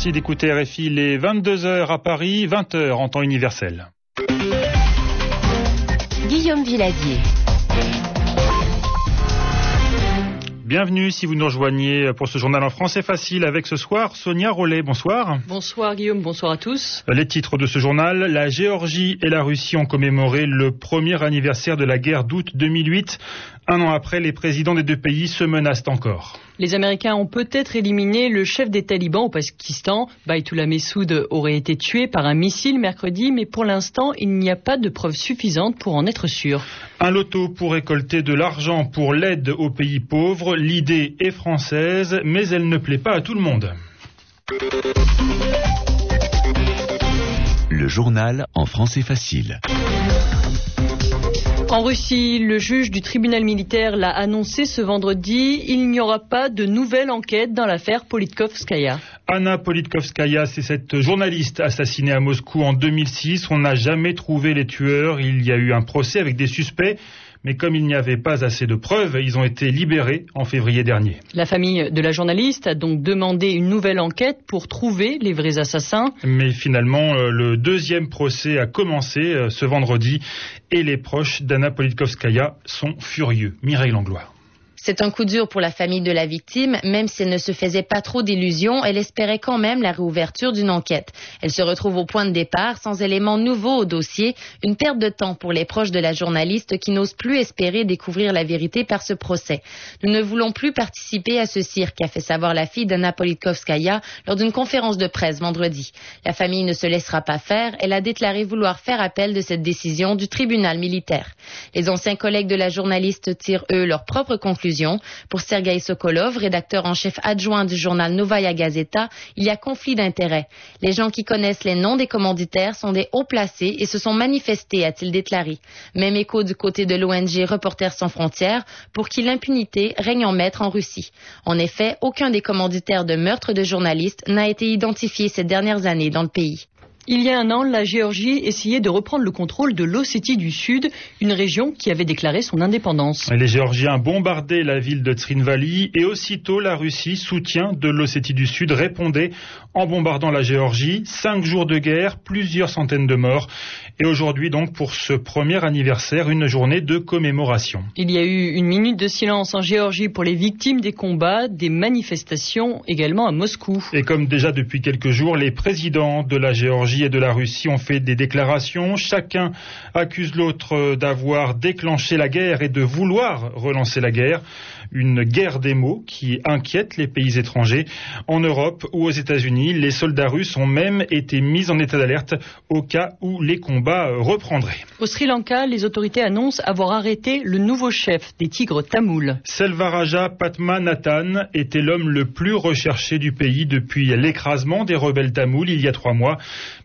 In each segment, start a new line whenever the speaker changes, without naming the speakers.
Merci d'écouter RFI les 22h à Paris, 20h en temps universel.
Guillaume Villadier.
Bienvenue si vous nous rejoignez pour ce journal en français facile avec ce soir Sonia Rollet. Bonsoir.
Bonsoir Guillaume, bonsoir à tous.
Les titres de ce journal, la Géorgie et la Russie ont commémoré le premier anniversaire de la guerre d'août 2008. Un an après, les présidents des deux pays se menacent encore.
Les Américains ont peut-être éliminé le chef des talibans au Pakistan. Baïtoula Messoud aurait été tué par un missile mercredi, mais pour l'instant, il n'y a pas de preuves suffisantes pour en être sûr.
Un loto pour récolter de l'argent pour l'aide aux pays pauvres. L'idée est française, mais elle ne plaît pas à tout le monde.
Le journal en français facile.
En Russie, le juge du tribunal militaire l'a annoncé ce vendredi, il n'y aura pas de nouvelle enquête dans l'affaire Politkovskaya.
Anna Politkovskaya, c'est cette journaliste assassinée à Moscou en 2006. On n'a jamais trouvé les tueurs. Il y a eu un procès avec des suspects mais comme il n'y avait pas assez de preuves, ils ont été libérés en février dernier.
La famille de la journaliste a donc demandé une nouvelle enquête pour trouver les vrais assassins.
Mais finalement, euh, le deuxième procès a commencé euh, ce vendredi et les proches d'Anna Politkovskaya sont furieux. Mireille Langlois.
C'est un coup dur pour la famille de la victime, même si elle ne se faisait pas trop d'illusions, elle espérait quand même la réouverture d'une enquête. Elle se retrouve au point de départ, sans éléments nouveaux au dossier, une perte de temps pour les proches de la journaliste qui n'osent plus espérer découvrir la vérité par ce procès. Nous ne voulons plus participer à ce cirque, a fait savoir la fille d'Anna Politkovskaya lors d'une conférence de presse vendredi. La famille ne se laissera pas faire, elle a déclaré vouloir faire appel de cette décision du tribunal militaire. Les anciens collègues de la journaliste tirent eux leur propre pour Sergei Sokolov, rédacteur en chef adjoint du journal Novaya Gazeta, il y a conflit d'intérêts. Les gens qui connaissent les noms des commanditaires sont des hauts placés et se sont manifestés, a-t-il déclaré. Même écho du côté de l'ONG Reporters sans frontières pour qui l'impunité règne en maître en Russie. En effet, aucun des commanditaires de meurtres de journalistes n'a été identifié ces dernières années dans le pays.
Il y a un an, la Géorgie essayait de reprendre le contrôle de l'Ossétie du Sud, une région qui avait déclaré son indépendance.
Les Géorgiens bombardaient la ville de Trinvali et aussitôt la Russie, soutien de l'Ossétie du Sud, répondait en bombardant la Géorgie. Cinq jours de guerre, plusieurs centaines de morts. Et aujourd'hui, donc, pour ce premier anniversaire, une journée de commémoration.
Il y a eu une minute de silence en Géorgie pour les victimes des combats, des manifestations également à Moscou.
Et comme déjà depuis quelques jours, les présidents de la Géorgie et de la Russie ont fait des déclarations. Chacun accuse l'autre d'avoir déclenché la guerre et de vouloir relancer la guerre. Une guerre des mots qui inquiète les pays étrangers. En Europe ou aux États-Unis, les soldats russes ont même été mis en état d'alerte au cas où les combats reprendraient.
Au Sri Lanka, les autorités annoncent avoir arrêté le nouveau chef des tigres tamouls.
Selvaraja Patmanathan était l'homme le plus recherché du pays depuis l'écrasement des rebelles tamouls il y a trois mois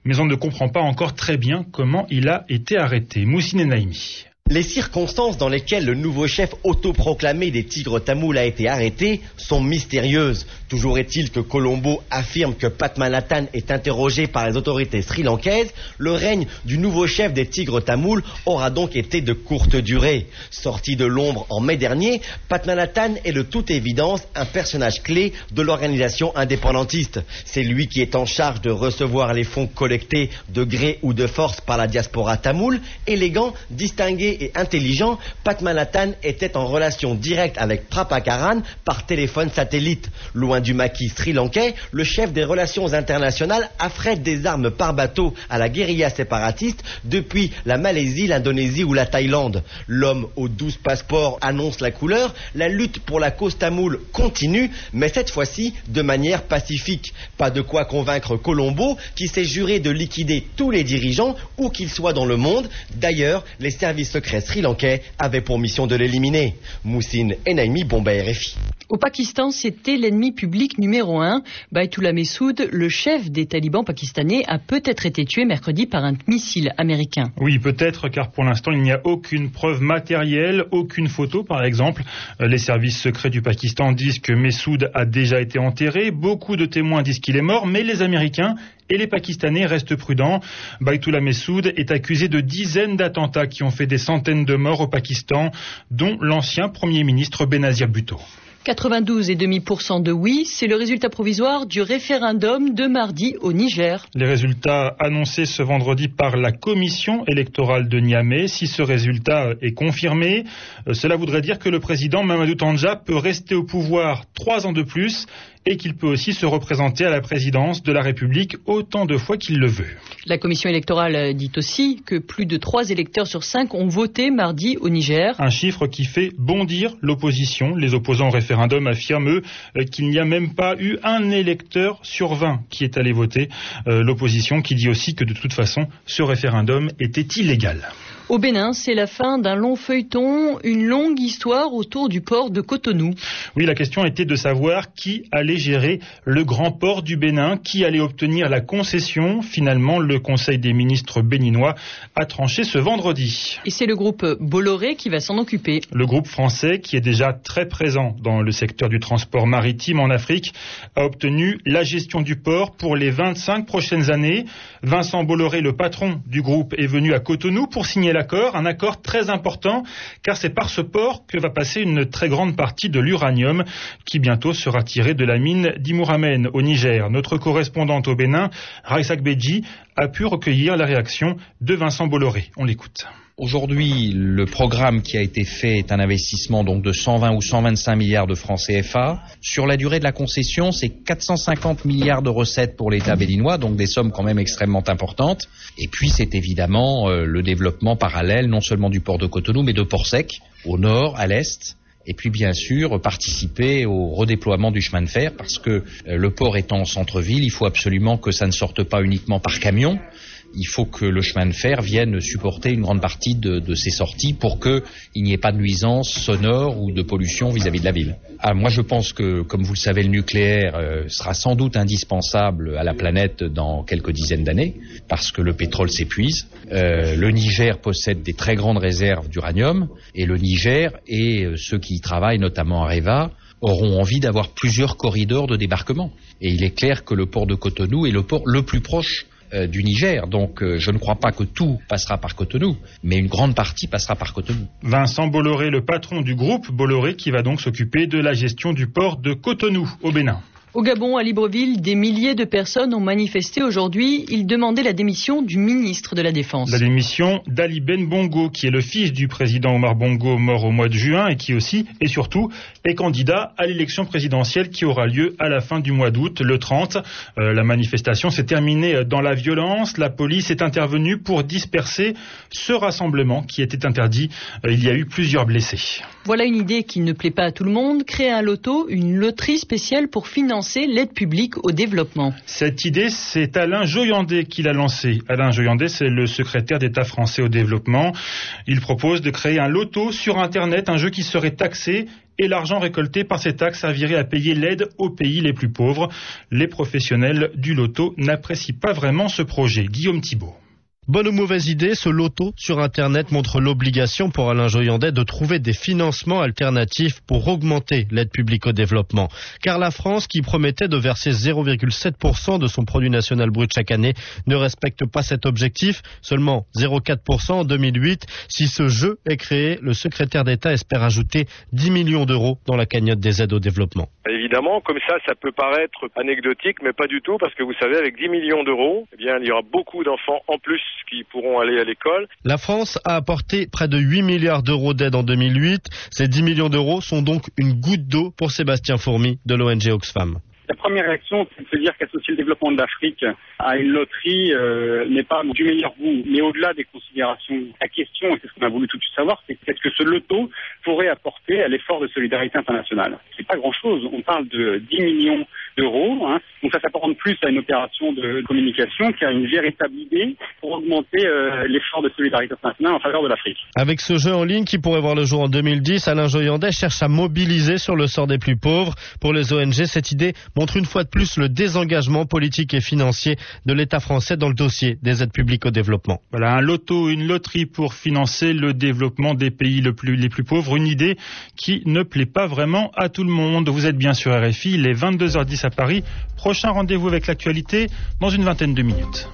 mais on ne comprend pas encore très bien comment il a été arrêté. Moussine Naimi.
Les circonstances dans lesquelles le nouveau chef autoproclamé des Tigres Tamouls a été arrêté sont mystérieuses. Toujours est-il que Colombo affirme que Patmanathan est interrogé par les autorités sri-lankaises. Le règne du nouveau chef des Tigres Tamouls aura donc été de courte durée. Sorti de l'ombre en mai dernier, Patmanathan est de toute évidence un personnage clé de l'organisation indépendantiste. C'est lui qui est en charge de recevoir les fonds collectés de gré ou de force par la diaspora tamoule, élégant, distingué et intelligent, Pat Manhattan était en relation directe avec Prapakaran par téléphone satellite. Loin du maquis sri-lankais, le chef des relations internationales affrète des armes par bateau à la guérilla séparatiste depuis la Malaisie, l'Indonésie ou la Thaïlande. L'homme aux douze passeports annonce la couleur, la lutte pour la cause tamoule continue, mais cette fois-ci de manière pacifique. Pas de quoi convaincre Colombo qui s'est juré de liquider tous les dirigeants où qu'ils soient dans le monde. D'ailleurs, les services secrets sri-lankais avait pour mission de l'éliminer. Moussine Enaimi, Bombay RFI.
Au Pakistan, c'était l'ennemi public numéro un. Baitullah Messoud, le chef des talibans pakistanais, a peut-être été tué mercredi par un missile américain.
Oui, peut-être, car pour l'instant, il n'y a aucune preuve matérielle, aucune photo, par exemple. Euh, les services secrets du Pakistan disent que Messoud a déjà été enterré. Beaucoup de témoins disent qu'il est mort, mais les Américains et les Pakistanais restent prudents. Baitullah Messoud est accusé de dizaines d'attentats qui ont fait des centaines de morts au Pakistan, dont l'ancien Premier ministre Benazir Bhutto.
92,5% de oui, c'est le résultat provisoire du référendum de mardi au Niger.
Les résultats annoncés ce vendredi par la commission électorale de Niamey. Si ce résultat est confirmé, euh, cela voudrait dire que le président Mamadou Tandja peut rester au pouvoir trois ans de plus et qu'il peut aussi se représenter à la présidence de la République autant de fois qu'il le veut.
La commission électorale dit aussi que plus de trois électeurs sur cinq ont voté mardi au Niger.
Un chiffre qui fait bondir l'opposition. Les opposants au référendum affirment eux qu'il n'y a même pas eu un électeur sur 20 qui est allé voter. Euh, l'opposition qui dit aussi que de toute façon ce référendum était illégal.
Au Bénin, c'est la fin d'un long feuilleton, une longue histoire autour du port de Cotonou.
Oui, la question était de savoir qui allait gérer le grand port du Bénin, qui allait obtenir la concession. Finalement, le Conseil des ministres béninois a tranché ce vendredi.
Et c'est le groupe Bolloré qui va s'en occuper.
Le groupe français, qui est déjà très présent dans le secteur du transport maritime en Afrique, a obtenu la gestion du port pour les 25 prochaines années. Vincent Bolloré, le patron du groupe, est venu à Cotonou pour l'accord, un accord très important, car c'est par ce port que va passer une très grande partie de l'uranium qui bientôt sera tiré de la mine d'Imouramen au Niger. Notre correspondante au Bénin, Raisak Beji, a pu recueillir la réaction de Vincent Bolloré. On l'écoute.
Aujourd'hui, le programme qui a été fait est un investissement donc de 120 ou 125 milliards de francs CFA. Sur la durée de la concession, c'est 450 milliards de recettes pour l'État béninois, donc des sommes quand même extrêmement importantes. Et puis, c'est évidemment euh, le développement parallèle non seulement du port de Cotonou, mais de Port Sec, au nord, à l'est, et puis bien sûr participer au redéploiement du chemin de fer parce que euh, le port étant en centre-ville, il faut absolument que ça ne sorte pas uniquement par camion, il faut que le chemin de fer vienne supporter une grande partie de, ces sorties pour qu'il n'y ait pas de nuisance sonore ou de pollution vis-à-vis de la ville. Ah, moi, je pense que, comme vous le savez, le nucléaire euh, sera sans doute indispensable à la planète dans quelques dizaines d'années, parce que le pétrole s'épuise. Euh, le Niger possède des très grandes réserves d'uranium, et le Niger et euh, ceux qui y travaillent, notamment à Reva, auront envie d'avoir plusieurs corridors de débarquement. Et il est clair que le port de Cotonou est le port le plus proche euh, du Niger. Donc euh, je ne crois pas que tout passera par Cotonou, mais une grande partie passera par Cotonou.
Vincent Bolloré, le patron du groupe Bolloré, qui va donc s'occuper de la gestion du port de Cotonou au Bénin.
Au Gabon, à Libreville, des milliers de personnes ont manifesté aujourd'hui. Ils demandaient la démission du ministre de la Défense.
La démission d'Ali Ben Bongo, qui est le fils du président Omar Bongo, mort au mois de juin, et qui aussi, et surtout, est candidat à l'élection présidentielle qui aura lieu à la fin du mois d'août, le 30. Euh, la manifestation s'est terminée dans la violence. La police est intervenue pour disperser ce rassemblement qui était interdit. Euh, il y a eu plusieurs blessés.
Voilà une idée qui ne plaît pas à tout le monde. Créer un loto, une loterie spéciale pour financer l'aide publique au développement.
Cette idée, c'est Alain Joyandet qui l'a lancée. Alain Joyandet, c'est le secrétaire d'État français au développement. Il propose de créer un loto sur Internet, un jeu qui serait taxé et l'argent récolté par ces taxes servirait à payer l'aide aux pays les plus pauvres. Les professionnels du loto n'apprécient pas vraiment ce projet. Guillaume Thibault.
Bonne ou mauvaise idée, ce loto sur Internet montre l'obligation pour Alain Joyandet de trouver des financements alternatifs pour augmenter l'aide publique au développement. Car la France, qui promettait de verser 0,7% de son produit national brut chaque année, ne respecte pas cet objectif, seulement 0,4% en 2008. Si ce jeu est créé, le secrétaire d'État espère ajouter 10 millions d'euros dans la cagnotte des aides au développement.
Évidemment, comme ça, ça peut paraître anecdotique, mais pas du tout, parce que vous savez, avec 10 millions d'euros, eh bien, il y aura beaucoup d'enfants en plus qui pourront aller à l'école.
La France a apporté près de 8 milliards d'euros d'aide en 2008. Ces 10 millions d'euros sont donc une goutte d'eau pour Sébastien Fourmy de l'ONG Oxfam.
La première réaction, c'est de se dire qu'associer le développement de l'Afrique à une loterie euh, n'est pas du meilleur goût. Mais au-delà des considérations, la question, et c'est ce qu'on a voulu tout de suite savoir, c'est qu'est-ce que ce loto pourrait apporter à l'effort de solidarité internationale? C'est pas grand-chose. On parle de 10 millions d'euros. S'apparente plus à une opération de communication qu'à une véritable idée pour augmenter euh, l'effort de solidarité internationale en faveur de l'Afrique.
Avec ce jeu en ligne qui pourrait voir le jour en 2010, Alain Joyandet cherche à mobiliser sur le sort des plus pauvres. Pour les ONG, cette idée montre une fois de plus le désengagement politique et financier de l'État français dans le dossier des aides publiques au développement.
Voilà, un loto, une loterie pour financer le développement des pays le plus, les plus pauvres, une idée qui ne plaît pas vraiment à tout le monde. Vous êtes bien sur RFI, il est 22h10 à Paris. Prochain rendez-vous avec l'actualité dans une vingtaine de minutes.